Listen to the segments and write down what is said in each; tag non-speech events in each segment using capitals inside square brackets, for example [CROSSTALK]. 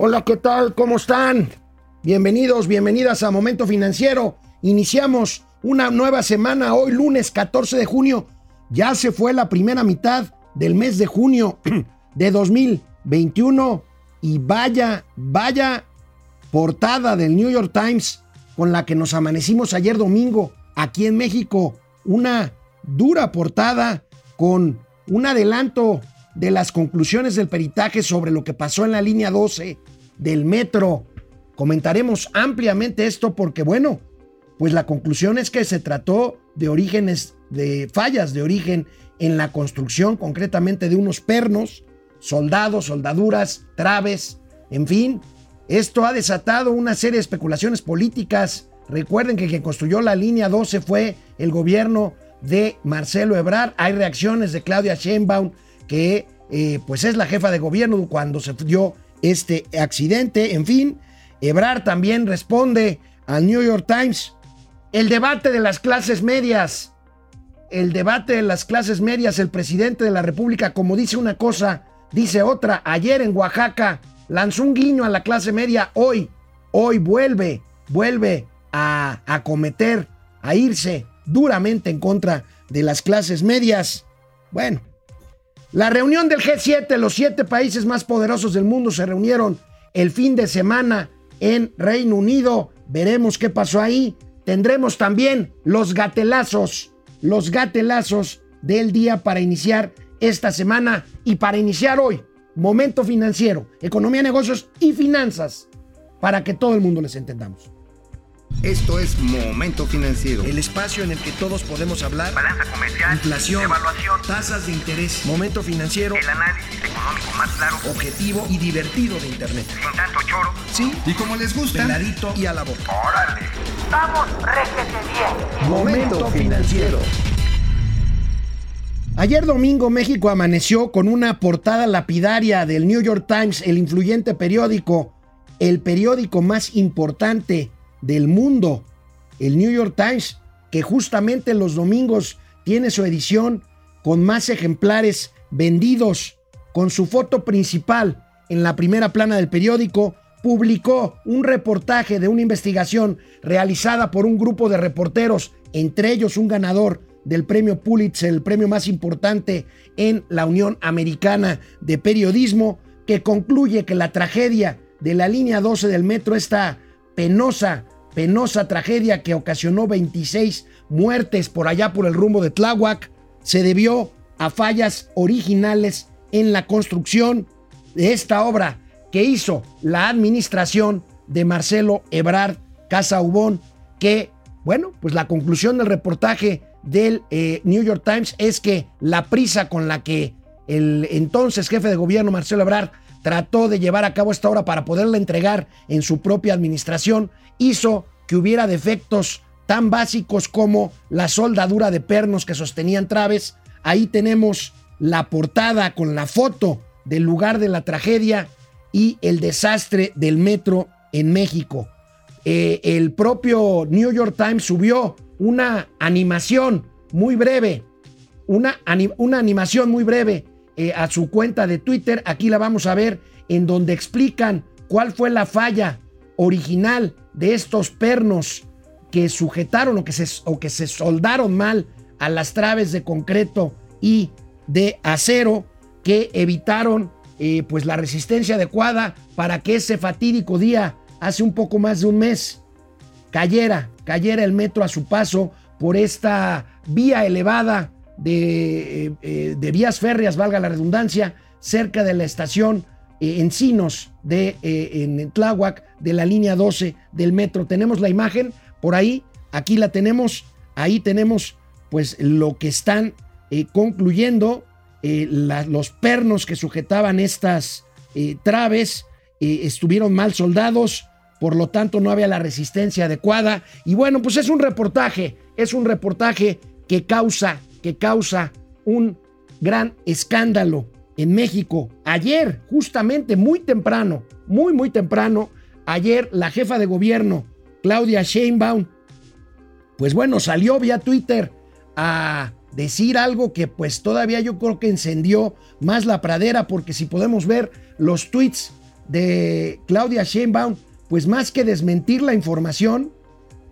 Hola, ¿qué tal? ¿Cómo están? Bienvenidos, bienvenidas a Momento Financiero. Iniciamos una nueva semana hoy, lunes 14 de junio. Ya se fue la primera mitad del mes de junio [CLEARS THROAT] de 2021 y vaya, vaya portada del New York Times con la que nos amanecimos ayer domingo aquí en México. Una dura portada con un adelanto de las conclusiones del peritaje sobre lo que pasó en la línea 12 del metro. Comentaremos ampliamente esto porque, bueno, pues la conclusión es que se trató de orígenes, de fallas de origen en la construcción, concretamente de unos pernos, soldados, soldaduras, traves, en fin. Esto ha desatado una serie de especulaciones políticas. Recuerden que quien construyó la línea 12 fue el gobierno de Marcelo Ebrard. Hay reacciones de Claudia Sheinbaum que eh, pues es la jefa de gobierno cuando se dio este accidente. En fin, Ebrard también responde al New York Times. El debate de las clases medias. El debate de las clases medias, el presidente de la República, como dice una cosa, dice otra. Ayer en Oaxaca lanzó un guiño a la clase media. Hoy, hoy vuelve, vuelve a acometer, a irse duramente en contra de las clases medias. Bueno, la reunión del G7, los siete países más poderosos del mundo se reunieron el fin de semana en Reino Unido. Veremos qué pasó ahí. Tendremos también los gatelazos, los gatelazos del día para iniciar esta semana y para iniciar hoy. Momento financiero, economía, negocios y finanzas, para que todo el mundo les entendamos. Esto es Momento Financiero. El espacio en el que todos podemos hablar. Balanza comercial. Inflación. Evaluación. Tasas de interés. Momento Financiero. El análisis económico más claro. Objetivo y divertido de Internet. Sin tanto choro. Sí. Y como les gusta. Peladito y a la boca. ¡Órale! ¡Vamos, réjete bien! Momento Financiero. Ayer domingo México amaneció con una portada lapidaria del New York Times, el influyente periódico, el periódico más importante del mundo, el New York Times, que justamente los domingos tiene su edición con más ejemplares vendidos, con su foto principal en la primera plana del periódico, publicó un reportaje de una investigación realizada por un grupo de reporteros, entre ellos un ganador del premio Pulitzer, el premio más importante en la Unión Americana de Periodismo, que concluye que la tragedia de la línea 12 del metro, esta penosa, penosa tragedia que ocasionó 26 muertes por allá por el rumbo de Tláhuac, se debió a fallas originales en la construcción de esta obra que hizo la administración de Marcelo Ebrard Casaubón, que, bueno, pues la conclusión del reportaje del eh, New York Times es que la prisa con la que el entonces jefe de gobierno Marcelo Ebrard trató de llevar a cabo esta obra para poderla entregar en su propia administración, hizo que hubiera defectos tan básicos como la soldadura de pernos que sostenían traves. Ahí tenemos la portada con la foto del lugar de la tragedia y el desastre del metro en México. Eh, el propio New York Times subió una animación muy breve, una, una animación muy breve eh, a su cuenta de Twitter. Aquí la vamos a ver en donde explican cuál fue la falla original de estos pernos que sujetaron o que se, o que se soldaron mal a las traves de concreto y de acero que evitaron eh, pues la resistencia adecuada para que ese fatídico día, hace un poco más de un mes, cayera, cayera el metro a su paso por esta vía elevada de, eh, eh, de vías férreas, valga la redundancia, cerca de la estación Encinos de en Tláhuac de la línea 12 del metro. Tenemos la imagen por ahí, aquí la tenemos, ahí tenemos pues lo que están concluyendo eh, los pernos que sujetaban estas eh, traves eh, estuvieron mal soldados, por lo tanto no había la resistencia adecuada. Y bueno, pues es un reportaje, es un reportaje que causa, que causa un gran escándalo en México. Ayer, justamente muy temprano, muy, muy temprano, ayer la jefa de gobierno, Claudia Sheinbaum, pues bueno, salió vía Twitter a decir algo que pues todavía yo creo que encendió más la pradera, porque si podemos ver los tweets de Claudia Sheinbaum, pues más que desmentir la información,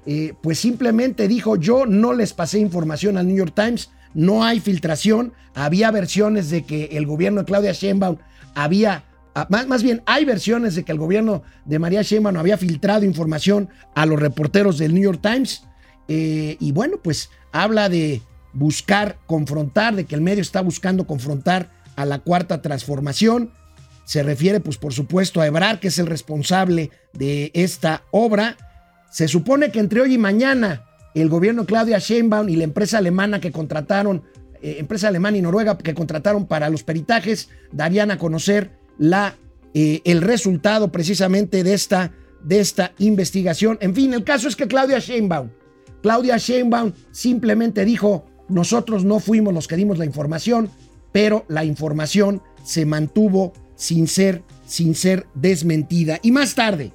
eh, pues simplemente dijo yo no les pasé información al New York Times, no hay filtración, había versiones de que el gobierno de Claudia Sheinbaum había, ah, más, más bien hay versiones de que el gobierno de María Sheinbaum había filtrado información a los reporteros del New York Times, eh, y bueno, pues habla de buscar confrontar, de que el medio está buscando confrontar a la cuarta transformación. Se refiere, pues por supuesto, a Ebrard, que es el responsable de esta obra. Se supone que entre hoy y mañana el gobierno Claudia Sheinbaum y la empresa alemana que contrataron, eh, empresa alemana y noruega que contrataron para los peritajes, darían a conocer la, eh, el resultado precisamente de esta, de esta investigación. En fin, el caso es que Claudia Sheinbaum, Claudia Sheinbaum simplemente dijo, nosotros no fuimos los que dimos la información, pero la información se mantuvo sin ser, sin ser desmentida. Y más tarde,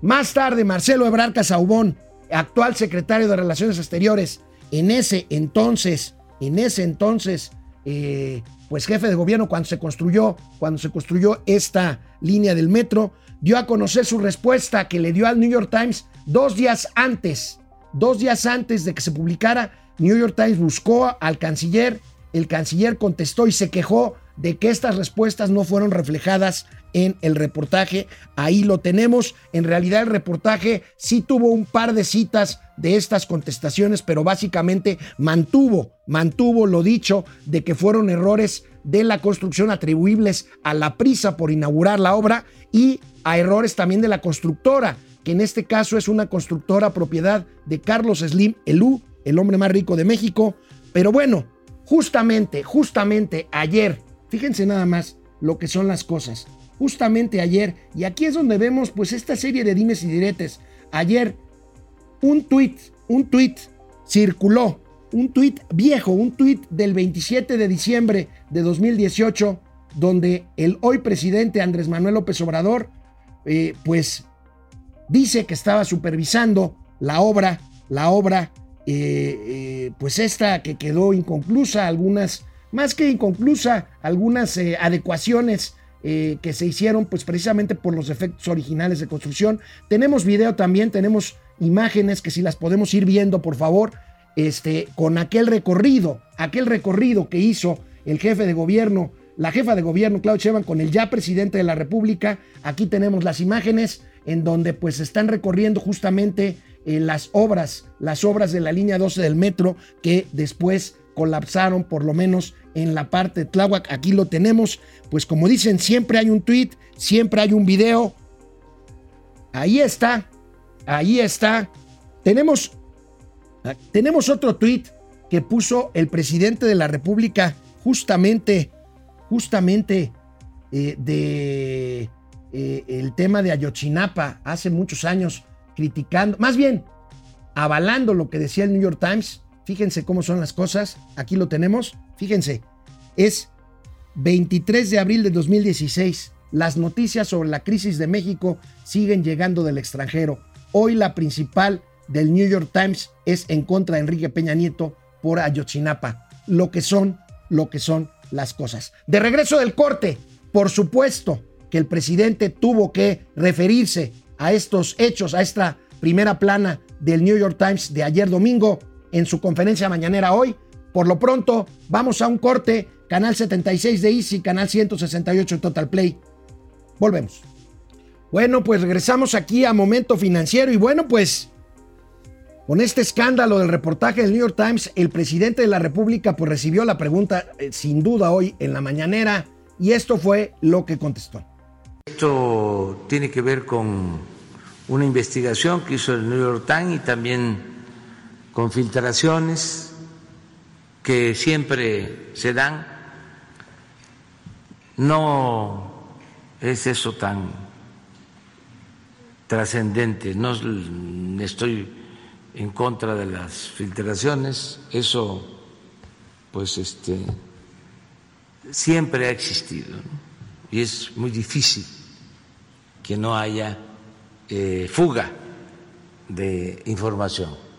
más tarde, Marcelo Ebrard Casaubón, actual secretario de Relaciones Exteriores, en ese entonces, en ese entonces, eh, pues jefe de gobierno cuando se construyó, cuando se construyó esta línea del metro, dio a conocer su respuesta que le dio al New York Times dos días antes, dos días antes de que se publicara. New York Times buscó al canciller, el canciller contestó y se quejó de que estas respuestas no fueron reflejadas en el reportaje. Ahí lo tenemos. En realidad el reportaje sí tuvo un par de citas de estas contestaciones, pero básicamente mantuvo, mantuvo lo dicho de que fueron errores de la construcción atribuibles a la prisa por inaugurar la obra y a errores también de la constructora, que en este caso es una constructora propiedad de Carlos Slim Elú, el hombre más rico de México. Pero bueno, justamente, justamente ayer, fíjense nada más lo que son las cosas. Justamente ayer, y aquí es donde vemos pues esta serie de dimes y diretes. Ayer, un tuit, un tuit circuló, un tuit viejo, un tuit del 27 de diciembre de 2018, donde el hoy presidente Andrés Manuel López Obrador, eh, pues dice que estaba supervisando la obra, la obra eh, eh, pues esta que quedó inconclusa, algunas, más que inconclusa, algunas eh, que se hicieron pues precisamente por los efectos originales de construcción. Tenemos video también, tenemos imágenes que si las podemos ir viendo, por favor, este, con aquel recorrido, aquel recorrido que hizo el jefe de gobierno, la jefa de gobierno, Claudio Sheinbaum, con el ya presidente de la República. Aquí tenemos las imágenes en donde pues están recorriendo justamente eh, las obras, las obras de la línea 12 del metro que después colapsaron por lo menos en la parte de Tláhuac. Aquí lo tenemos. Pues como dicen, siempre hay un tweet, siempre hay un video. Ahí está, ahí está. Tenemos, tenemos otro tweet que puso el presidente de la República justamente, justamente eh, de eh, el tema de Ayotzinapa hace muchos años criticando, más bien avalando lo que decía el New York Times. Fíjense cómo son las cosas. Aquí lo tenemos. Fíjense. Es 23 de abril de 2016. Las noticias sobre la crisis de México siguen llegando del extranjero. Hoy la principal del New York Times es en contra de Enrique Peña Nieto por Ayotzinapa. Lo que son, lo que son las cosas. De regreso del corte, por supuesto que el presidente tuvo que referirse a estos hechos, a esta primera plana del New York Times de ayer domingo en su conferencia mañanera hoy. Por lo pronto, vamos a un corte, canal 76 de Easy, canal 168 de Total Play. Volvemos. Bueno, pues regresamos aquí a Momento Financiero y bueno, pues con este escándalo del reportaje del New York Times, el presidente de la República pues recibió la pregunta eh, sin duda hoy en la mañanera y esto fue lo que contestó. Esto tiene que ver con una investigación que hizo el New York Times y también con filtraciones que siempre se dan. No es eso tan trascendente, no estoy en contra de las filtraciones, eso pues este siempre ha existido y es muy difícil que no haya eh, fuga de información.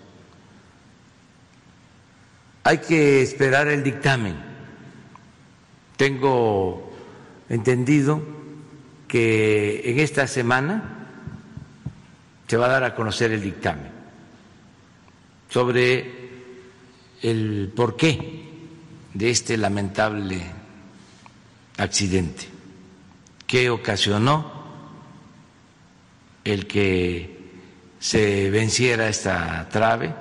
Hay que esperar el dictamen. Tengo entendido que en esta semana se va a dar a conocer el dictamen sobre el porqué de este lamentable accidente que ocasionó el que se venciera esta trave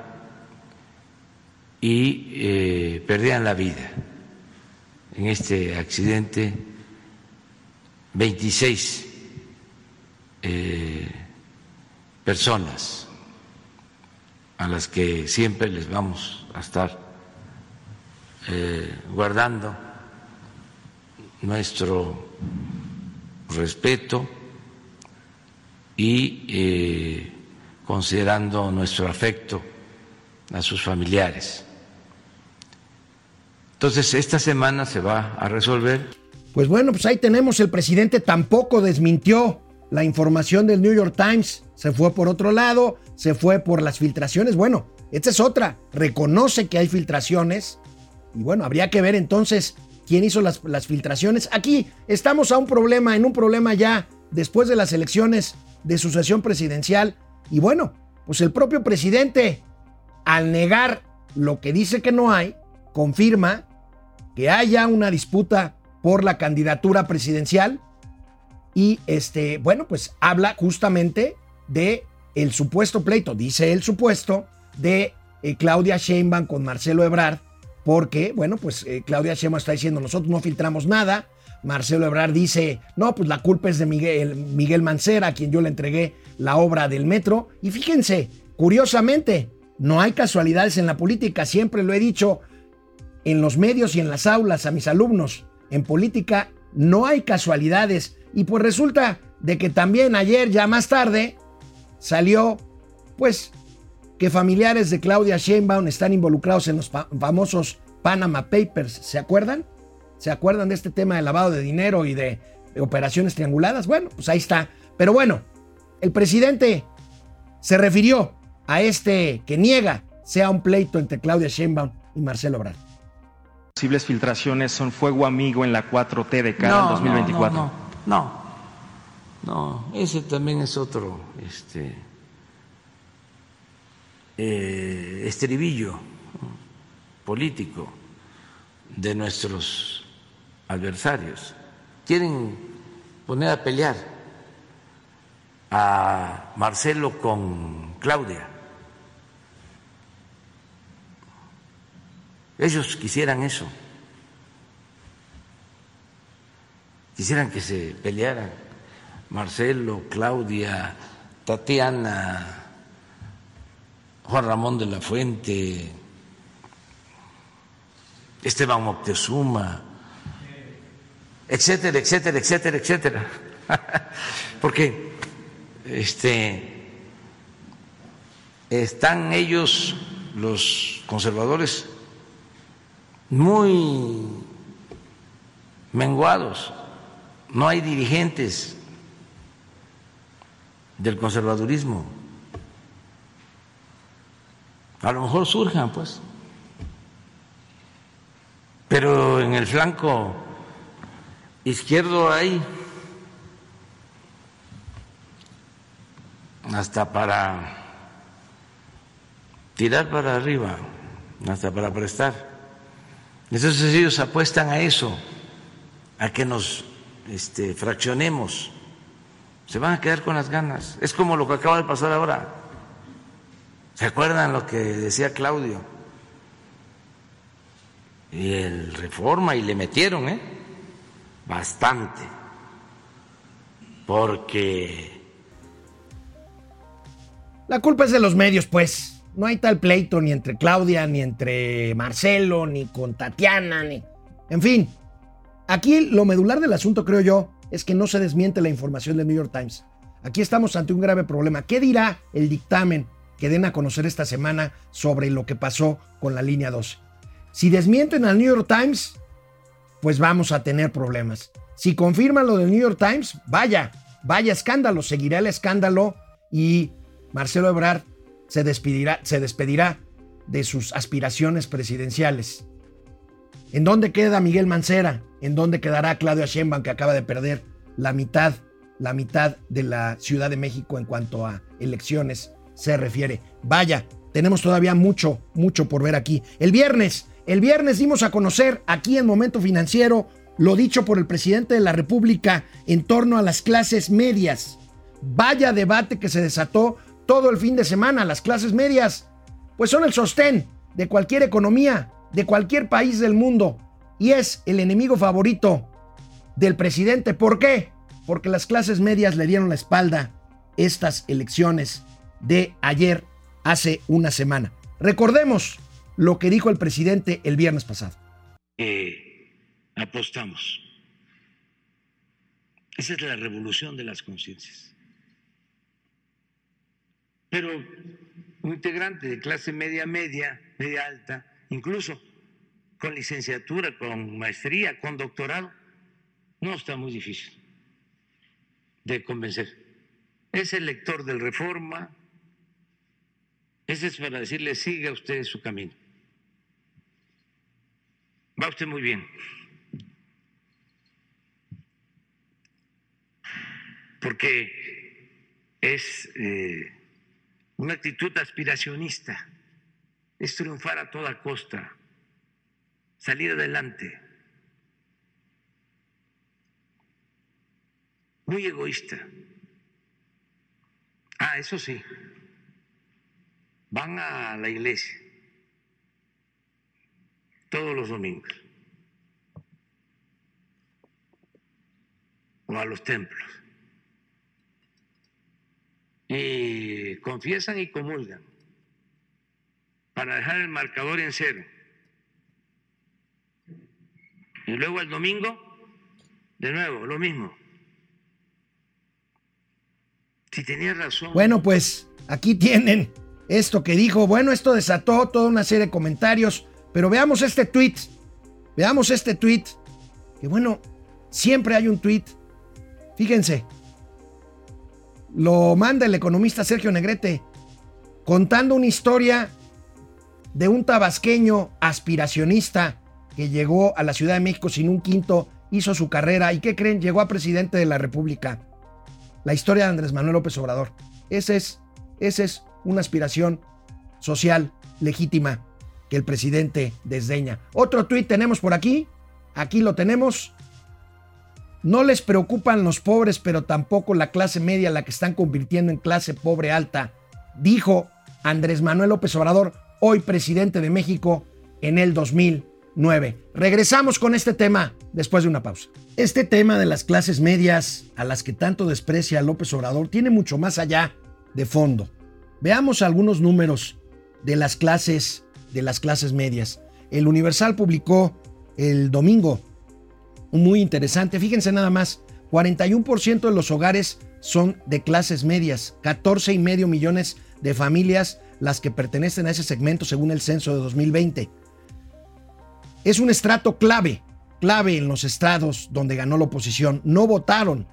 y eh, perdían la vida en este accidente 26 eh, personas a las que siempre les vamos a estar eh, guardando nuestro respeto y considerando nuestro afecto a sus familiares. Entonces, esta semana se va a resolver. Pues bueno, pues ahí tenemos, el presidente tampoco desmintió la información del New York Times, se fue por otro lado, se fue por las filtraciones. Bueno, esta es otra, reconoce que hay filtraciones y bueno, habría que ver entonces quién hizo las, las filtraciones. Aquí estamos a un problema, en un problema ya después de las elecciones de sucesión presidencial y bueno, pues el propio presidente, al negar lo que dice que no hay, confirma que haya una disputa por la candidatura presidencial. Y este, bueno, pues habla justamente de el supuesto pleito, dice el supuesto, de eh, Claudia Sheinbaum con Marcelo Ebrard, porque, bueno, pues eh, Claudia Sheinbaum está diciendo, nosotros no filtramos nada, Marcelo Ebrard dice, no, pues la culpa es de Miguel, Miguel Mancera, a quien yo le entregué la obra del metro, y fíjense, curiosamente, no hay casualidades en la política, siempre lo he dicho en los medios y en las aulas a mis alumnos, en política no hay casualidades. Y pues resulta de que también ayer, ya más tarde, salió, pues, que familiares de Claudia Sheinbaum están involucrados en los famosos Panama Papers. ¿Se acuerdan? ¿Se acuerdan de este tema de lavado de dinero y de, operaciones trianguladas? Bueno, pues ahí está. Pero bueno, el presidente se refirió a este que niega sea un pleito entre Claudia Sheinbaum y Marcelo Obrador posibles filtraciones son fuego amigo en la 4T de cara al 2024. No, no, no, ese también es otro este, eh, estribillo político de nuestros adversarios. Quieren poner a pelear a Marcelo con Claudia. Ellos quisieran eso. Quisieran que se pelearan Marcelo, Claudia, Tatiana, Juan Ramón de la Fuente, Esteban Moctezuma, etcétera, etcétera, etcétera, etcétera. [LAUGHS] Porque este, están ellos, los conservadores, muy menguados, no hay dirigentes del conservadurismo. A lo mejor surjan, pues. Pero en el flanco izquierdo hay hasta para tirar para arriba, hasta para prestar. Entonces ellos apuestan a eso, a que nos este, fraccionemos. Se van a quedar con las ganas. Es como lo que acaba de pasar ahora. ¿Se acuerdan lo que decía Claudio? Y el reforma, y le metieron, ¿eh? Bastante. Porque... La culpa es de los medios, pues. No hay tal pleito ni entre Claudia, ni entre Marcelo, ni con Tatiana, ni... En fin, aquí lo medular del asunto, creo yo, es que no se desmiente la información del New York Times. Aquí estamos ante un grave problema. ¿Qué dirá el dictamen que den a conocer esta semana sobre lo que pasó con la línea 12? Si desmienten al New York Times, pues vamos a tener problemas. Si confirman lo del New York Times, vaya, vaya escándalo, seguirá el escándalo y Marcelo Ebrard se despedirá, se despedirá de sus aspiraciones presidenciales. ¿En dónde queda Miguel Mancera? ¿En dónde quedará Claudia Sheinbaum que acaba de perder la mitad la mitad de la Ciudad de México en cuanto a elecciones se refiere. Vaya, tenemos todavía mucho, mucho por ver aquí. El viernes, el viernes dimos a conocer aquí en Momento Financiero lo dicho por el presidente de la República en torno a las clases medias. Vaya debate que se desató todo el fin de semana. Las clases medias, pues son el sostén de cualquier economía, de cualquier país del mundo. Y es el enemigo favorito del presidente. ¿Por qué? Porque las clases medias le dieron la espalda estas elecciones de ayer, hace una semana. Recordemos lo que dijo el presidente el viernes pasado. Eh, apostamos. Esa es la revolución de las conciencias. Pero un integrante de clase media, media, media alta, incluso con licenciatura, con maestría, con doctorado, no está muy difícil de convencer. Es el lector del Reforma, ese es para decirle, siga usted su camino. Va usted muy bien. porque es eh, una actitud aspiracionista, es triunfar a toda costa, salir adelante, muy egoísta. Ah, eso sí, van a la iglesia. Todos los domingos. O a los templos y confiesan y comulgan para dejar el marcador en cero. Y luego el domingo, de nuevo, lo mismo. Si tenía razón. Bueno, pues aquí tienen esto que dijo. Bueno, esto desató toda una serie de comentarios, pero veamos este tweet. Veamos este tweet. Que bueno, siempre hay un tweet. Fíjense, lo manda el economista Sergio Negrete, contando una historia de un tabasqueño aspiracionista que llegó a la Ciudad de México sin un quinto, hizo su carrera y ¿qué creen? Llegó a presidente de la República. La historia de Andrés Manuel López Obrador. Esa es, ese es una aspiración social legítima que el presidente desdeña. Otro tuit tenemos por aquí. Aquí lo tenemos. No les preocupan los pobres, pero tampoco la clase media, la que están convirtiendo en clase pobre alta, dijo Andrés Manuel López Obrador, hoy presidente de México, en el 2009. Regresamos con este tema después de una pausa. Este tema de las clases medias, a las que tanto desprecia López Obrador, tiene mucho más allá de fondo. Veamos algunos números de las clases de las clases medias. El Universal publicó el domingo muy interesante. Fíjense nada más, 41% de los hogares son de clases medias, 14 y medio millones de familias las que pertenecen a ese segmento según el censo de 2020. Es un estrato clave, clave en los estados donde ganó la oposición. No votaron,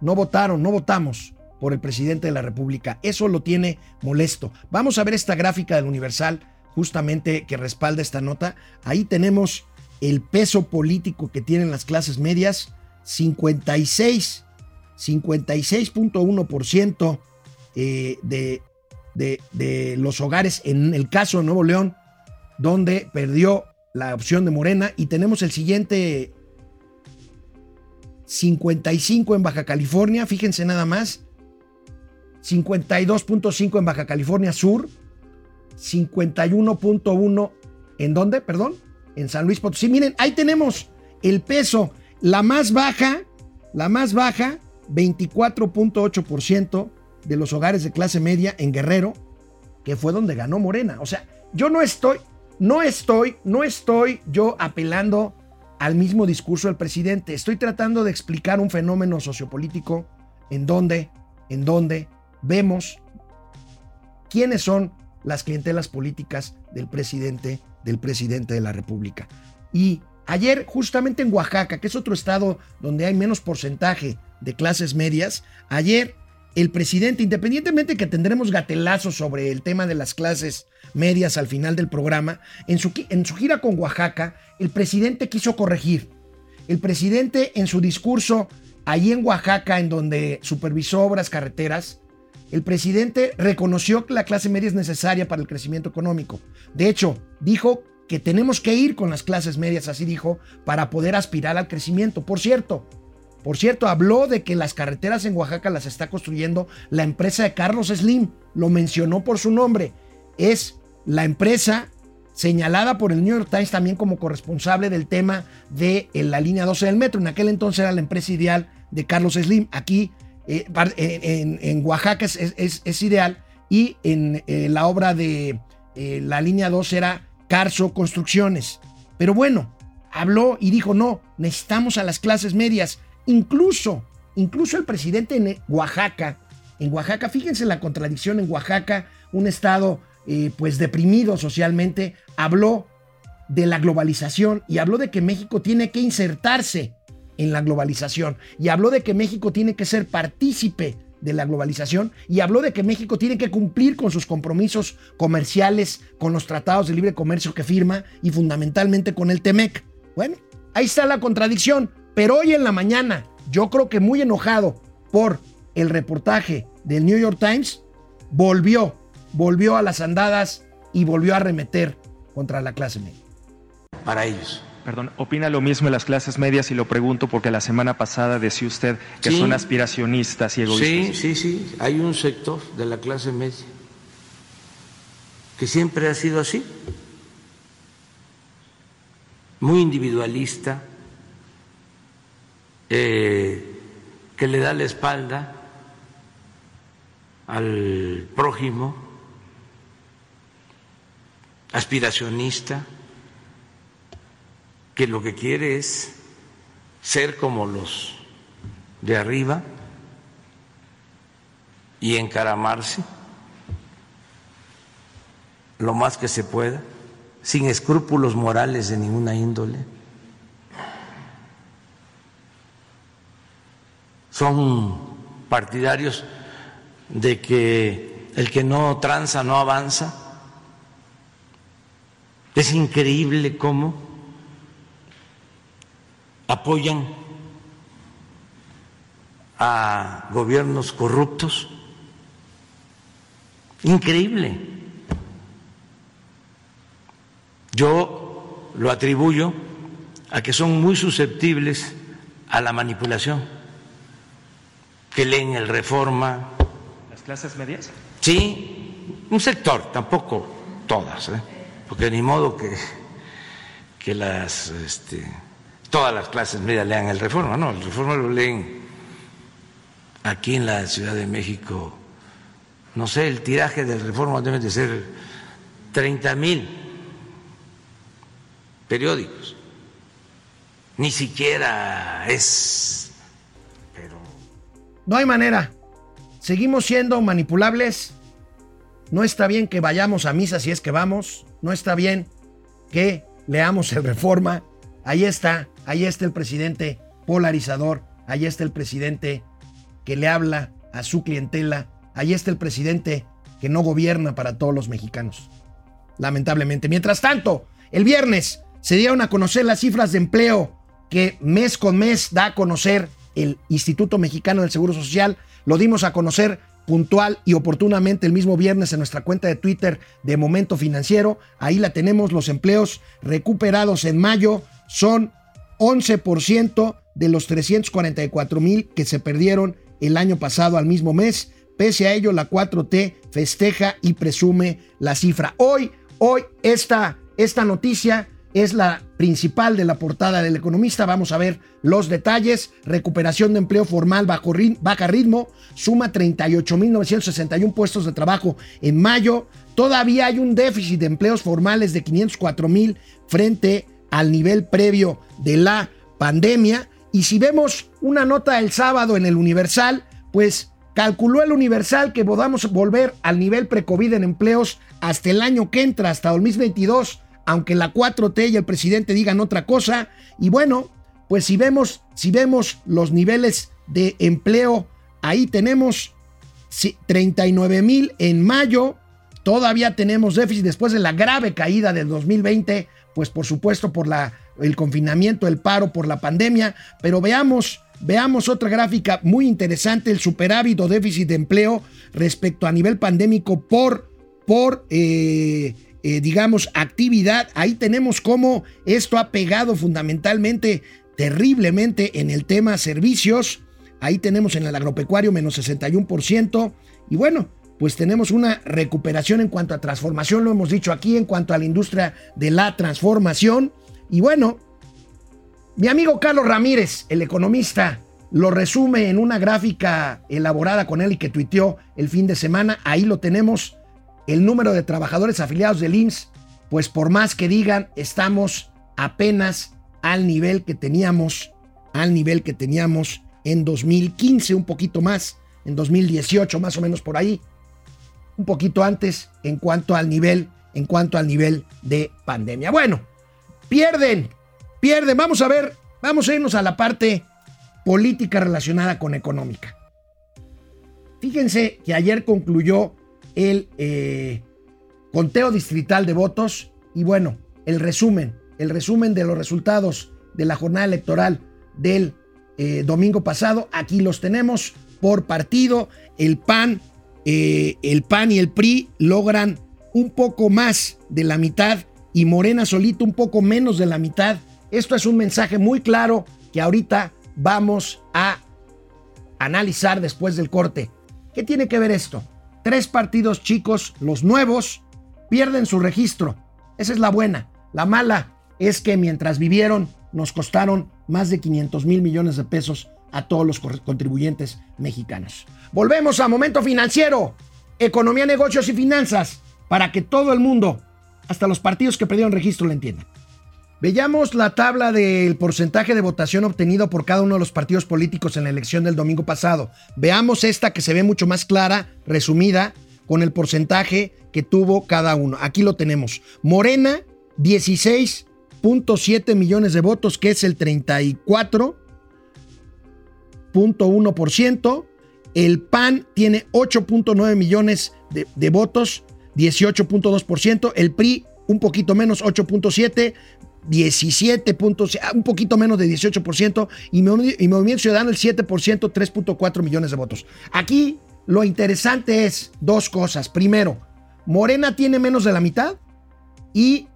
no votaron, no votamos por el presidente de la República. Eso lo tiene molesto. Vamos a ver esta gráfica del Universal justamente que respalda esta nota. Ahí tenemos el peso político que tienen las clases medias, 56, 56.1% eh, de, de, de los hogares en el caso de Nuevo León, donde perdió la opción de Morena. Y tenemos el siguiente 55 en Baja California, fíjense nada más. 52.5 en Baja California Sur. 51.1 en dónde, perdón? En San Luis Potosí. Miren, ahí tenemos el peso, la más baja, la más baja, 24.8% de los hogares de clase media en Guerrero, que fue donde ganó Morena. O sea, yo no estoy, no estoy, no estoy yo apelando al mismo discurso del presidente. Estoy tratando de explicar un fenómeno sociopolítico en donde, en donde vemos quiénes son las clientelas políticas del presidente del presidente de la República. Y ayer, justamente en Oaxaca, que es otro estado donde hay menos porcentaje de clases medias, ayer el presidente, independientemente que tendremos gatelazos sobre el tema de las clases medias al final del programa, en su, en su gira con Oaxaca, el presidente quiso corregir. El presidente en su discurso ahí en Oaxaca, en donde supervisó obras carreteras, el presidente reconoció que la clase media es necesaria para el crecimiento económico. De hecho, dijo que tenemos que ir con las clases medias, así dijo, para poder aspirar al crecimiento. Por cierto, por cierto, habló de que las carreteras en Oaxaca las está construyendo la empresa de Carlos Slim, lo mencionó por su nombre. Es la empresa señalada por el New York Times también como corresponsable del tema de eh, la línea 12 del metro. En aquel entonces era la empresa ideal de Carlos Slim. Aquí eh, en, Oaxaca es, ideal y en eh, la obra de la línea 2 era Carso Construcciones. Pero bueno, habló y dijo, no, necesitamos a las clases medias. Incluso, incluso el presidente en Oaxaca, en Oaxaca, fíjense la contradicción en Oaxaca, un estado eh, pues deprimido socialmente, habló de la globalización y habló de que México tiene que insertarse en la globalización y habló de que México tiene que ser partícipe de la globalización y habló de que México tiene que cumplir con sus compromisos comerciales, con los tratados de libre comercio que firma y fundamentalmente con el TEMEC. Bueno, ahí está la contradicción, pero hoy en la mañana, yo creo que muy enojado por el reportaje del New York Times, volvió, volvió a las andadas y volvió a arremeter contra la clase media. Para ellos. Perdón, ¿opina lo mismo de las clases medias? Y lo pregunto porque la semana pasada decía usted que son aspiracionistas y egoístas. Sí, sí, sí. Hay un sector de la clase media que siempre ha sido así, muy individualista, eh, que le da la espalda al prójimo, aspiracionista que lo que quiere es ser como los de arriba y encaramarse lo más que se pueda, sin escrúpulos morales de ninguna índole. Son partidarios de que el que no tranza no avanza. Es increíble cómo apoyan a gobiernos corruptos. Increíble. Yo lo atribuyo a que son muy susceptibles a la manipulación, que leen el reforma. ¿Las clases medias? Sí, un sector, tampoco todas, ¿eh? porque ni modo que, que las... Este, todas las clases medias lean el Reforma, no, el Reforma lo leen aquí en la Ciudad de México, no sé, el tiraje del Reforma debe de ser 30 mil periódicos, ni siquiera es... Pero... No hay manera, seguimos siendo manipulables, no está bien que vayamos a misa si es que vamos, no está bien que leamos el Reforma, ahí está Ahí está el presidente polarizador, ahí está el presidente que le habla a su clientela, ahí está el presidente que no gobierna para todos los mexicanos. Lamentablemente. Mientras tanto, el viernes se dieron a conocer las cifras de empleo que mes con mes da a conocer el Instituto Mexicano del Seguro Social. Lo dimos a conocer puntual y oportunamente el mismo viernes en nuestra cuenta de Twitter de Momento Financiero. Ahí la tenemos, los empleos recuperados en mayo son 11% de los 344 mil que se perdieron el año pasado al mismo mes. Pese a ello, la 4T festeja y presume la cifra. Hoy, hoy, esta, esta noticia es la principal de la portada del economista. Vamos a ver los detalles. Recuperación de empleo formal bajo baja ritmo, suma 38.961 puestos de trabajo en mayo. Todavía hay un déficit de empleos formales de 504 mil frente a al nivel previo de la pandemia. Y si vemos una nota el sábado en el Universal, pues calculó el Universal que podamos volver al nivel pre-COVID en empleos hasta el año que entra, hasta 2022, aunque la 4T y el presidente digan otra cosa. Y bueno, pues si vemos, si vemos los niveles de empleo, ahí tenemos 39 mil en mayo. Todavía tenemos déficit después de la grave caída del 2020 pues por supuesto por la, el confinamiento, el paro, por la pandemia, pero veamos Veamos otra gráfica muy interesante, el superávit o déficit de empleo respecto a nivel pandémico por, por eh, eh, digamos, actividad. Ahí tenemos cómo esto ha pegado fundamentalmente, terriblemente en el tema servicios. Ahí tenemos en el agropecuario menos 61%. Y bueno, pues tenemos una recuperación en cuanto a transformación, lo hemos dicho aquí, en cuanto a la industria de la transformación. Y bueno, mi amigo Carlos Ramírez, el economista, lo resume en una gráfica elaborada con él y que tuiteó el fin de semana. Ahí lo tenemos, el número de trabajadores afiliados del IMSS, pues por más que digan, estamos apenas al nivel que teníamos, al nivel que teníamos en 2015, un poquito más, en 2018 más o menos por ahí, un poquito antes en cuanto al nivel, en cuanto al nivel de pandemia. Bueno, pierden pierden. Vamos a ver, vamos a irnos a la parte política relacionada con económica. Fíjense que ayer concluyó el eh, conteo distrital de votos y bueno, el resumen, el resumen de los resultados de la jornada electoral del eh, domingo pasado. Aquí los tenemos por partido. El PAN, eh, el PAN y el PRI logran un poco más de la mitad y Morena solito un poco menos de la mitad esto es un mensaje muy claro que ahorita vamos a analizar después del corte. ¿Qué tiene que ver esto? Tres partidos chicos, los nuevos, pierden su registro. Esa es la buena. La mala es que mientras vivieron nos costaron más de 500 mil millones de pesos a todos los contribuyentes mexicanos. Volvemos a Momento Financiero, Economía, Negocios y Finanzas, para que todo el mundo, hasta los partidos que perdieron registro, lo entiendan. Veamos la tabla del porcentaje de votación obtenido por cada uno de los partidos políticos en la elección del domingo pasado. Veamos esta que se ve mucho más clara, resumida, con el porcentaje que tuvo cada uno. Aquí lo tenemos. Morena, 16.7 millones de votos, que es el 34.1%. El PAN tiene 8.9 millones de, de votos, 18.2%. El PRI un poquito menos, 8.7, 17 puntos, un poquito menos de 18%, y, y Movimiento Ciudadano el 7%, 3.4 millones de votos. Aquí lo interesante es dos cosas. Primero, Morena tiene menos de la mitad y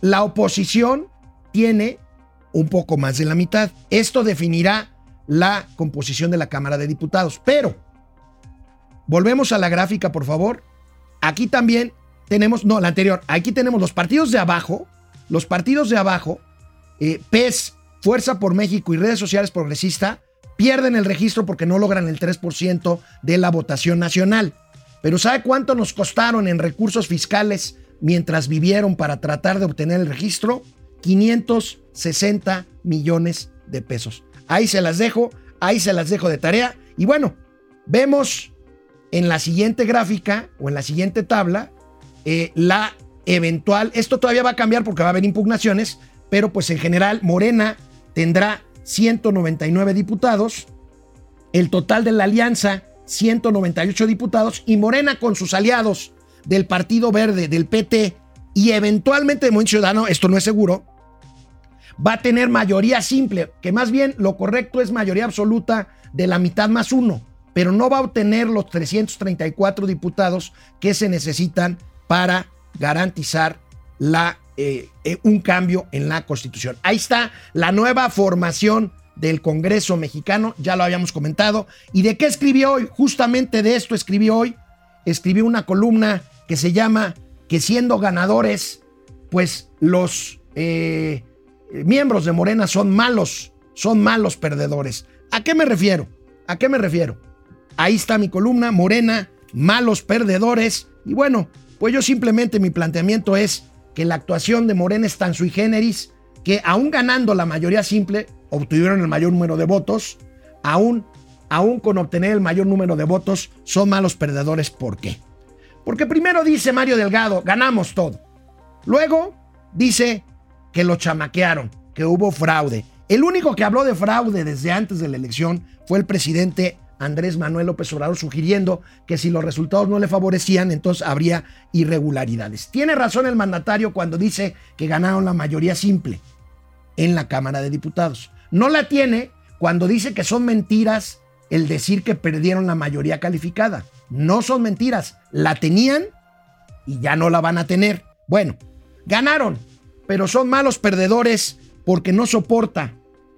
la oposición tiene un poco más de la mitad. Esto definirá la composición de la Cámara de Diputados. Pero, volvemos a la gráfica, por favor. Aquí también tenemos, no, la anterior, aquí tenemos los partidos de abajo, los partidos de abajo, eh, PES, Fuerza por México y redes sociales progresista, pierden el registro porque no logran el 3% de la votación nacional. Pero ¿sabe cuánto nos costaron en recursos fiscales mientras vivieron para tratar de obtener el registro? 560 millones de pesos. Ahí se las dejo, ahí se las dejo de tarea. Y bueno, vemos en la siguiente gráfica o en la siguiente tabla eh, la eventual, esto todavía va a cambiar porque va a haber impugnaciones, pero pues en general Morena tendrá 199 diputados, el total de la alianza 198 diputados y Morena con sus aliados del Partido Verde, del PT y eventualmente de Movimiento Ciudadano, esto no es seguro, va a tener mayoría simple, que más bien lo correcto es mayoría absoluta de la mitad más uno, pero no va a obtener los 334 diputados que se necesitan para garantizar eh, eh, un cambio en la Constitución. Ahí está la nueva formación del Congreso mexicano, ya lo habíamos comentado. ¿Y de qué escribió hoy? Justamente de esto escribió hoy. Escribió una columna que se llama que siendo ganadores, pues los eh, miembros de Morena son malos, son malos perdedores. ¿A qué me refiero? ¿A qué me refiero? Ahí está mi columna, Morena, malos perdedores. Y bueno, pues yo simplemente mi planteamiento es que la actuación de Morena es tan sui generis que aún ganando la mayoría simple, obtuvieron el mayor número de votos, aún, aún con obtener el mayor número de votos, son malos perdedores. ¿Por qué? Porque primero dice Mario Delgado, ganamos todo. Luego dice que lo chamaquearon, que hubo fraude. El único que habló de fraude desde antes de la elección fue el presidente Andrés Manuel López Obrador sugiriendo que si los resultados no le favorecían, entonces habría irregularidades. Tiene razón el mandatario cuando dice que ganaron la mayoría simple en la Cámara de Diputados. No la tiene cuando dice que son mentiras el decir que perdieron la mayoría calificada. No son mentiras, la tenían y ya no la van a tener. Bueno, ganaron, pero son malos perdedores porque no soporta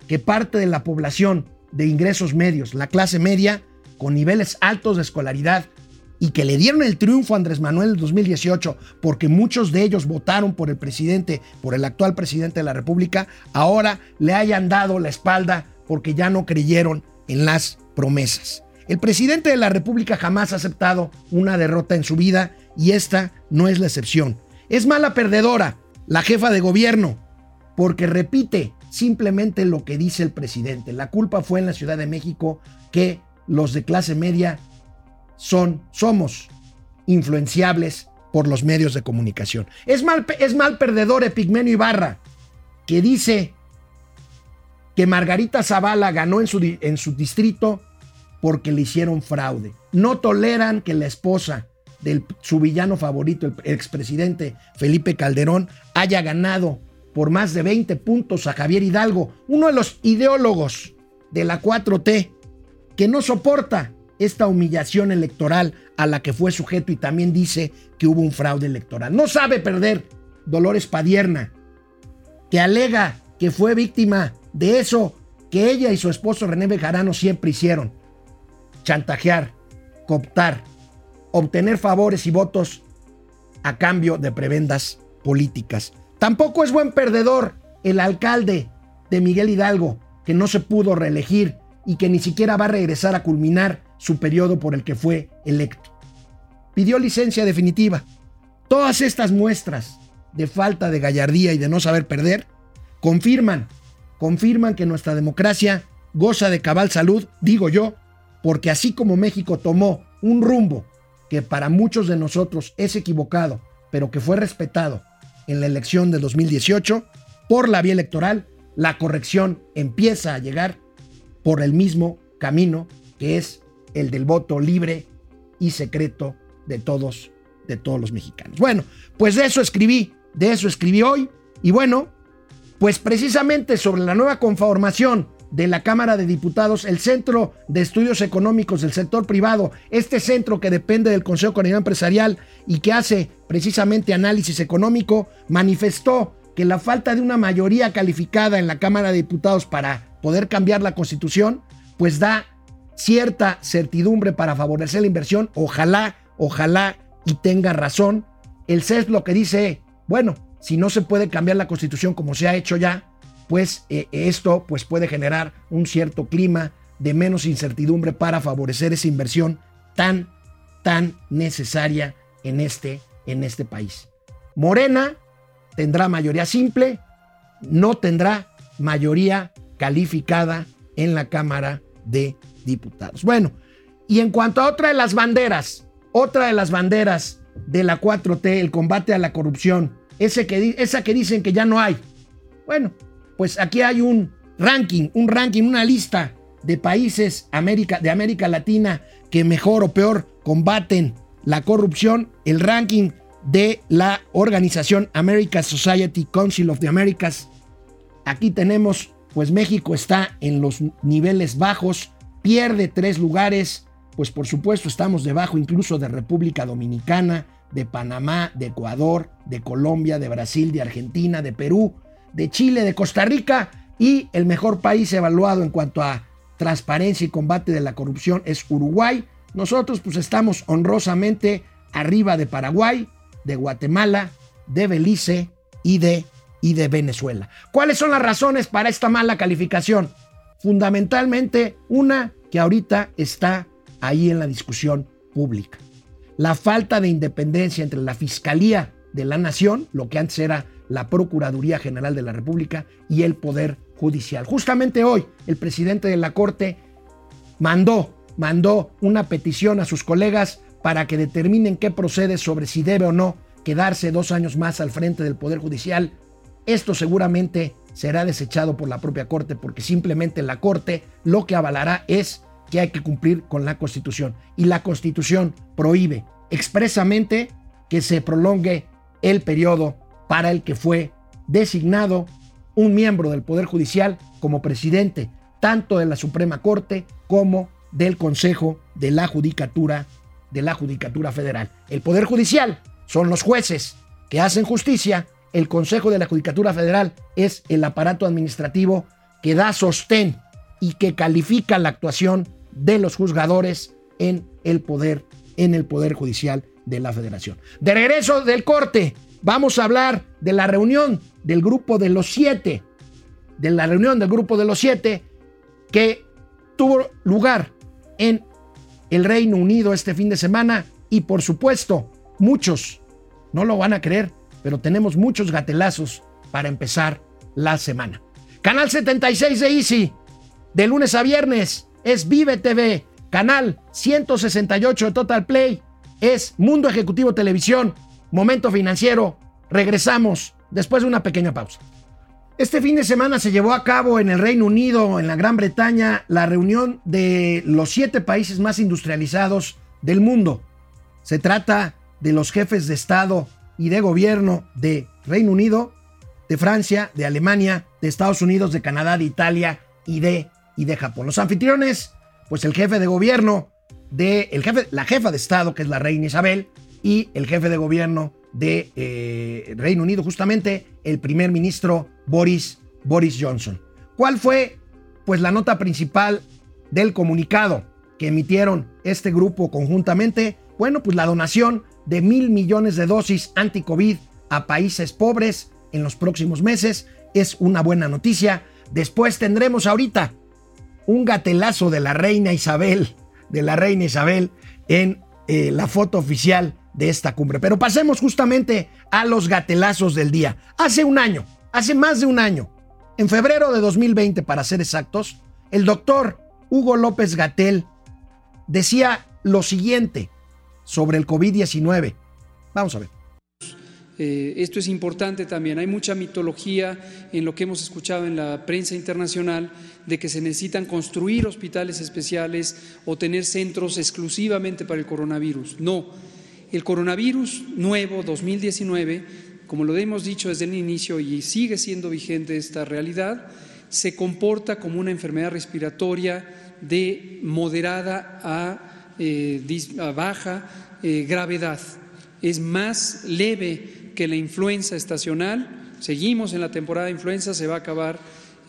que parte de la población de ingresos medios, la clase media, con niveles altos de escolaridad, y que le dieron el triunfo a Andrés Manuel en 2018 porque muchos de ellos votaron por el presidente, por el actual presidente de la República, ahora le hayan dado la espalda porque ya no creyeron en las promesas. El presidente de la República jamás ha aceptado una derrota en su vida y esta no es la excepción. Es mala perdedora la jefa de gobierno porque repite simplemente lo que dice el presidente. La culpa fue en la Ciudad de México que los de clase media son, somos influenciables por los medios de comunicación. Es mal, es mal perdedor Epigmenio Ibarra, que dice que Margarita Zavala ganó en su, en su distrito porque le hicieron fraude. No toleran que la esposa de su villano favorito, el expresidente Felipe Calderón, haya ganado por más de 20 puntos a Javier Hidalgo, uno de los ideólogos de la 4T, que no soporta esta humillación electoral a la que fue sujeto y también dice que hubo un fraude electoral. No sabe perder Dolores Padierna, que alega que fue víctima de eso que ella y su esposo René Bejarano siempre hicieron. Chantajear, cooptar, obtener favores y votos a cambio de prebendas políticas. Tampoco es buen perdedor el alcalde de Miguel Hidalgo, que no se pudo reelegir y que ni siquiera va a regresar a culminar su periodo por el que fue electo. Pidió licencia definitiva. Todas estas muestras de falta de gallardía y de no saber perder confirman, confirman que nuestra democracia goza de cabal salud, digo yo, porque así como México tomó un rumbo que para muchos de nosotros es equivocado, pero que fue respetado en la elección de 2018, por la vía electoral, la corrección empieza a llegar por el mismo camino que es el del voto libre y secreto de todos, de todos los mexicanos. Bueno, pues de eso escribí, de eso escribí hoy. Y bueno, pues precisamente sobre la nueva conformación de la Cámara de Diputados, el Centro de Estudios Económicos del Sector Privado, este centro que depende del Consejo Coordinador Empresarial y que hace precisamente análisis económico, manifestó que la falta de una mayoría calificada en la Cámara de Diputados para poder cambiar la Constitución, pues da cierta certidumbre para favorecer la inversión. Ojalá, ojalá y tenga razón. El CES lo que dice, bueno, si no se puede cambiar la constitución como se ha hecho ya, pues eh, esto pues puede generar un cierto clima de menos incertidumbre para favorecer esa inversión tan, tan necesaria en este, en este país. Morena tendrá mayoría simple, no tendrá mayoría calificada en la Cámara de diputados. Bueno, y en cuanto a otra de las banderas, otra de las banderas de la 4T, el combate a la corrupción, ese que, esa que dicen que ya no hay. Bueno, pues aquí hay un ranking, un ranking, una lista de países América, de América Latina que mejor o peor combaten la corrupción. El ranking de la organización American Society Council of the Americas. Aquí tenemos, pues México está en los niveles bajos, pierde tres lugares, pues por supuesto estamos debajo incluso de República Dominicana, de Panamá, de Ecuador, de Colombia, de Brasil, de Argentina, de Perú, de Chile, de Costa Rica y el mejor país evaluado en cuanto a transparencia y combate de la corrupción es Uruguay. Nosotros pues estamos honrosamente arriba de Paraguay, de Guatemala, de Belice y de, y de Venezuela. ¿Cuáles son las razones para esta mala calificación? Fundamentalmente una que ahorita está ahí en la discusión pública. La falta de independencia entre la Fiscalía de la Nación, lo que antes era la Procuraduría General de la República, y el Poder Judicial. Justamente hoy, el presidente de la Corte mandó, mandó una petición a sus colegas para que determinen qué procede sobre si debe o no quedarse dos años más al frente del Poder Judicial. Esto seguramente será desechado por la propia Corte porque simplemente la Corte lo que avalará es que hay que cumplir con la Constitución. Y la Constitución prohíbe expresamente que se prolongue el periodo para el que fue designado un miembro del Poder Judicial como presidente tanto de la Suprema Corte como del Consejo de la Judicatura de la Judicatura Federal. El Poder Judicial son los jueces que hacen justicia, el Consejo de la Judicatura Federal es el aparato administrativo que da sostén y que califica la actuación de los juzgadores en el poder en el poder judicial de la Federación. De regreso del corte, vamos a hablar de la reunión del grupo de los siete, de la reunión del grupo de los siete que tuvo lugar en el Reino Unido este fin de semana y por supuesto muchos, no lo van a creer, pero tenemos muchos gatelazos para empezar la semana. Canal 76 de Easy, de lunes a viernes, es Vive TV. Canal 168 de Total Play, es Mundo Ejecutivo Televisión. Momento financiero. Regresamos después de una pequeña pausa. Este fin de semana se llevó a cabo en el Reino Unido, en la Gran Bretaña, la reunión de los siete países más industrializados del mundo. Se trata de los jefes de Estado y de gobierno de Reino Unido, de Francia, de Alemania, de Estados Unidos, de Canadá, de Italia y de, y de Japón. Los anfitriones, pues el jefe de gobierno de el jefe, la jefa de Estado, que es la reina Isabel, y el jefe de gobierno de eh, Reino Unido, justamente el primer ministro Boris, Boris Johnson. ¿Cuál fue, pues, la nota principal del comunicado que emitieron este grupo conjuntamente? Bueno, pues la donación de mil millones de dosis anti-COVID a países pobres en los próximos meses es una buena noticia. Después tendremos ahorita un gatelazo de la reina Isabel, de la reina Isabel en eh, la foto oficial de esta cumbre. Pero pasemos justamente a los gatelazos del día. Hace un año, hace más de un año, en febrero de 2020 para ser exactos, el doctor Hugo López Gatel decía lo siguiente sobre el COVID-19. Vamos a ver. Eh, esto es importante también. Hay mucha mitología en lo que hemos escuchado en la prensa internacional de que se necesitan construir hospitales especiales o tener centros exclusivamente para el coronavirus. No, el coronavirus nuevo 2019, como lo hemos dicho desde el inicio y sigue siendo vigente esta realidad, se comporta como una enfermedad respiratoria de moderada a, eh, baja eh, gravedad. Es más leve que la influenza estacional. Seguimos en la temporada de influenza, se va a acabar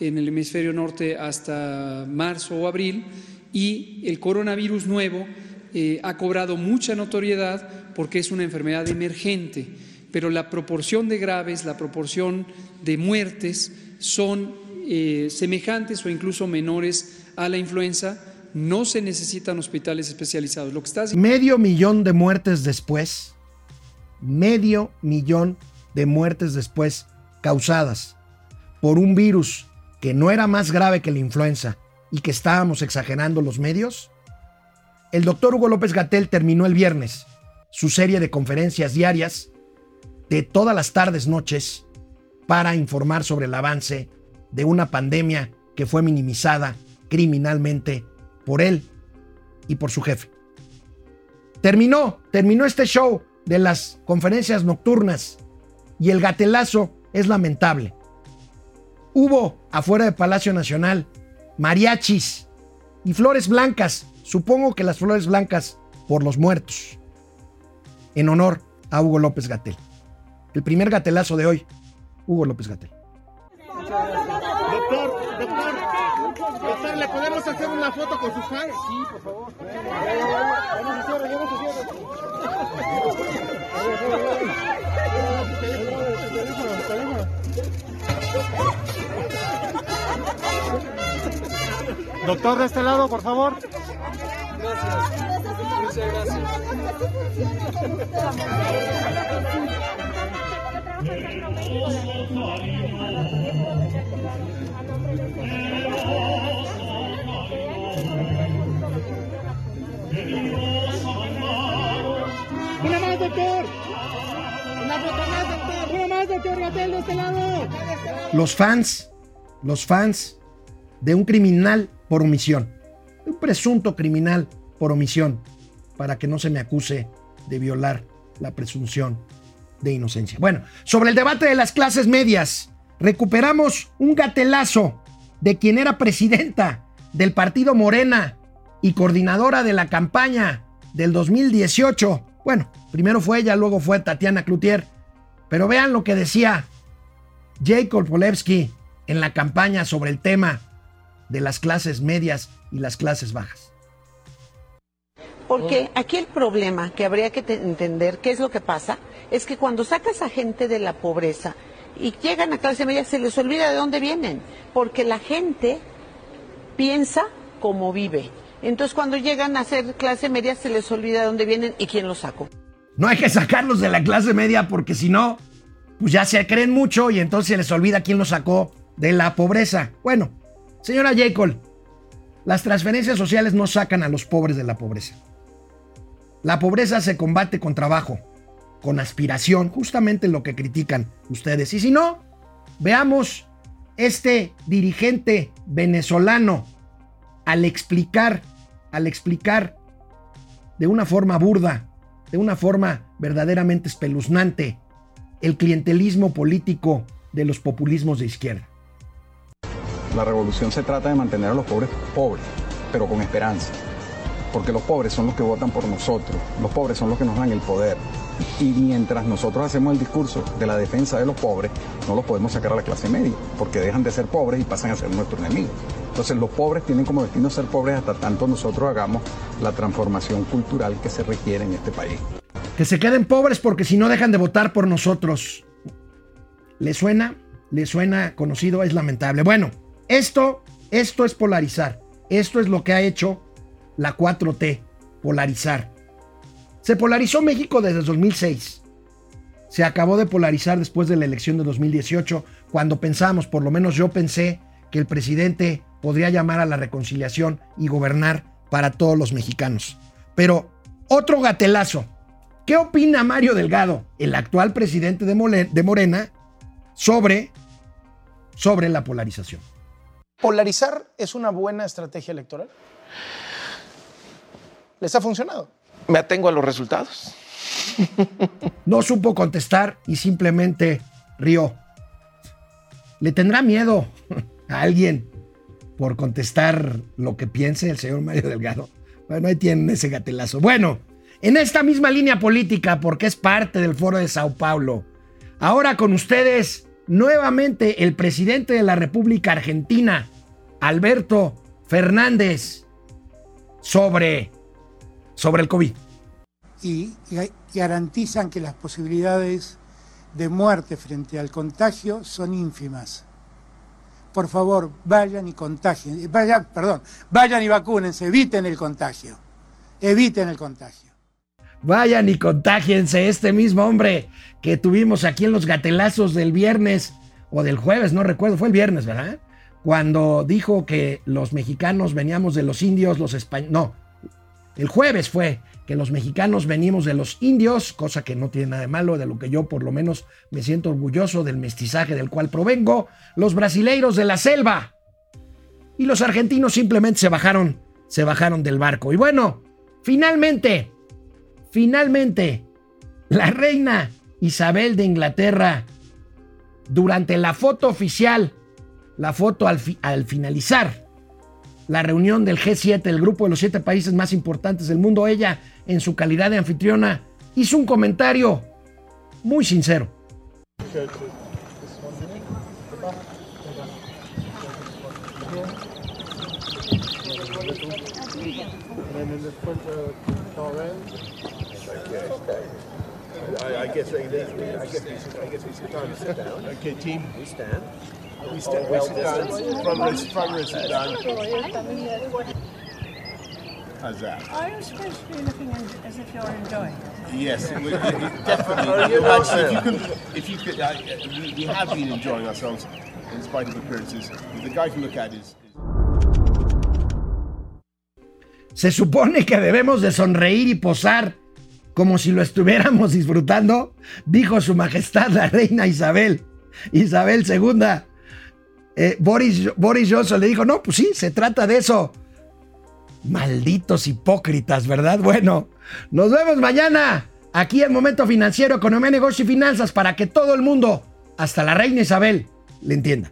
en el hemisferio norte hasta marzo o abril. Y el coronavirus nuevo eh, ha cobrado mucha notoriedad porque es una enfermedad emergente, pero la proporción de graves, la proporción de muertes son eh, semejantes o incluso menores a la influenza. No se necesitan hospitales especializados. Lo que está... Medio millón de muertes después, medio millón de muertes después causadas por un virus que no era más grave que la influenza y que estábamos exagerando los medios, el doctor Hugo López Gatel terminó el viernes su serie de conferencias diarias de todas las tardes, noches, para informar sobre el avance de una pandemia que fue minimizada criminalmente por él y por su jefe. Terminó, terminó este show de las conferencias nocturnas y el gatelazo es lamentable. Hubo afuera de Palacio Nacional mariachis y flores blancas Supongo que las flores blancas por los muertos. En honor a Hugo López Gatel. El primer gatelazo de hoy, Hugo López Gatel. Doctor, doctor, doctor, ¿le podemos hacer una foto con sus fans? Sí, por favor. Doctor, de este lado, por favor. Gracias. Muchas gracias. Una más, doctor. Una foto más, doctor. Una más, doctor Gatel, de este lado. Los fans, los fans de un criminal por omisión un presunto criminal por omisión, para que no se me acuse de violar la presunción de inocencia. Bueno, sobre el debate de las clases medias, recuperamos un gatelazo de quien era presidenta del partido Morena y coordinadora de la campaña del 2018. Bueno, primero fue ella, luego fue Tatiana Cloutier. Pero vean lo que decía Jacob Polewski en la campaña sobre el tema de las clases medias y las clases bajas. Porque aquí el problema que habría que entender, qué es lo que pasa, es que cuando sacas a gente de la pobreza y llegan a clase media se les olvida de dónde vienen, porque la gente piensa como vive. Entonces cuando llegan a ser clase media se les olvida de dónde vienen y quién los sacó. No hay que sacarlos de la clase media porque si no, pues ya se creen mucho y entonces se les olvida quién los sacó de la pobreza. Bueno, señora Jacob, las transferencias sociales no sacan a los pobres de la pobreza. La pobreza se combate con trabajo, con aspiración, justamente lo que critican ustedes. Y si no, veamos este dirigente venezolano al explicar, al explicar de una forma burda, de una forma verdaderamente espeluznante, el clientelismo político de los populismos de izquierda. La revolución se trata de mantener a los pobres pobres, pero con esperanza porque los pobres son los que votan por nosotros, los pobres son los que nos dan el poder. Y mientras nosotros hacemos el discurso de la defensa de los pobres, no los podemos sacar a la clase media, porque dejan de ser pobres y pasan a ser nuestro enemigo. Entonces los pobres tienen como destino ser pobres hasta tanto nosotros hagamos la transformación cultural que se requiere en este país. Que se queden pobres porque si no dejan de votar por nosotros. ¿Le suena? ¿Le suena conocido? Es lamentable. Bueno, esto, esto es polarizar. Esto es lo que ha hecho la 4T, polarizar. Se polarizó México desde 2006. Se acabó de polarizar después de la elección de 2018, cuando pensamos, por lo menos yo pensé, que el presidente podría llamar a la reconciliación y gobernar para todos los mexicanos. Pero otro gatelazo. ¿Qué opina Mario Delgado, el actual presidente de Morena, sobre, sobre la polarización? ¿Polarizar es una buena estrategia electoral? ¿Les ha funcionado? Me atengo a los resultados. [LAUGHS] No supo contestar y simplemente rió. ¿Le tendrá miedo a alguien por contestar lo que piense el señor Mario Delgado? Bueno, ahí tienen ese gatelazo. Bueno, en esta misma línea política, porque es parte del foro de Sao Paulo, ahora con ustedes nuevamente el presidente de la República Argentina, Alberto Fernández, sobre sobre el COVID. Y, garantizan que las posibilidades de muerte frente al contagio son ínfimas. Por favor, vayan y contagien, vayan, perdón, vayan y vacúnense, eviten el contagio, eviten el contagio. Vayan y contagiense, este mismo hombre que tuvimos aquí en los gatelazos del viernes o del jueves, no recuerdo, fue el viernes, ¿verdad? Cuando dijo que los mexicanos veníamos de los indios, los españoles, no, el jueves fue que los mexicanos venimos de los indios, cosa que no tiene nada de malo, de lo que yo por lo menos me siento orgulloso del mestizaje del cual provengo, los brasileiros de la selva. Y los argentinos simplemente se bajaron, se bajaron del barco. Y bueno, finalmente, finalmente, la reina Isabel de Inglaterra, durante la foto oficial, la foto al, al finalizar, la reunión del G7, el grupo de los siete países más importantes del mundo, ella, en su calidad de anfitriona, hizo un comentario muy sincero. Front row sit down. How's that? Are you supposed to be looking as if you're enjoying it? Yes, we, we, [LAUGHS] definitely. you actually, if you can, if you could, uh, we, we have been enjoying ourselves in spite of appearances. The guy can look at is. Se supone que debemos de sonreír y posar como si lo estuviéramos disfrutando, dijo su majestad la reina Isabel, Isabel II. Eh, Boris, Boris Johnson le dijo, no, pues sí, se trata de eso. Malditos hipócritas, ¿verdad? Bueno, nos vemos mañana aquí en Momento Financiero, Economía, Negocio y Finanzas para que todo el mundo, hasta la reina Isabel, le entienda.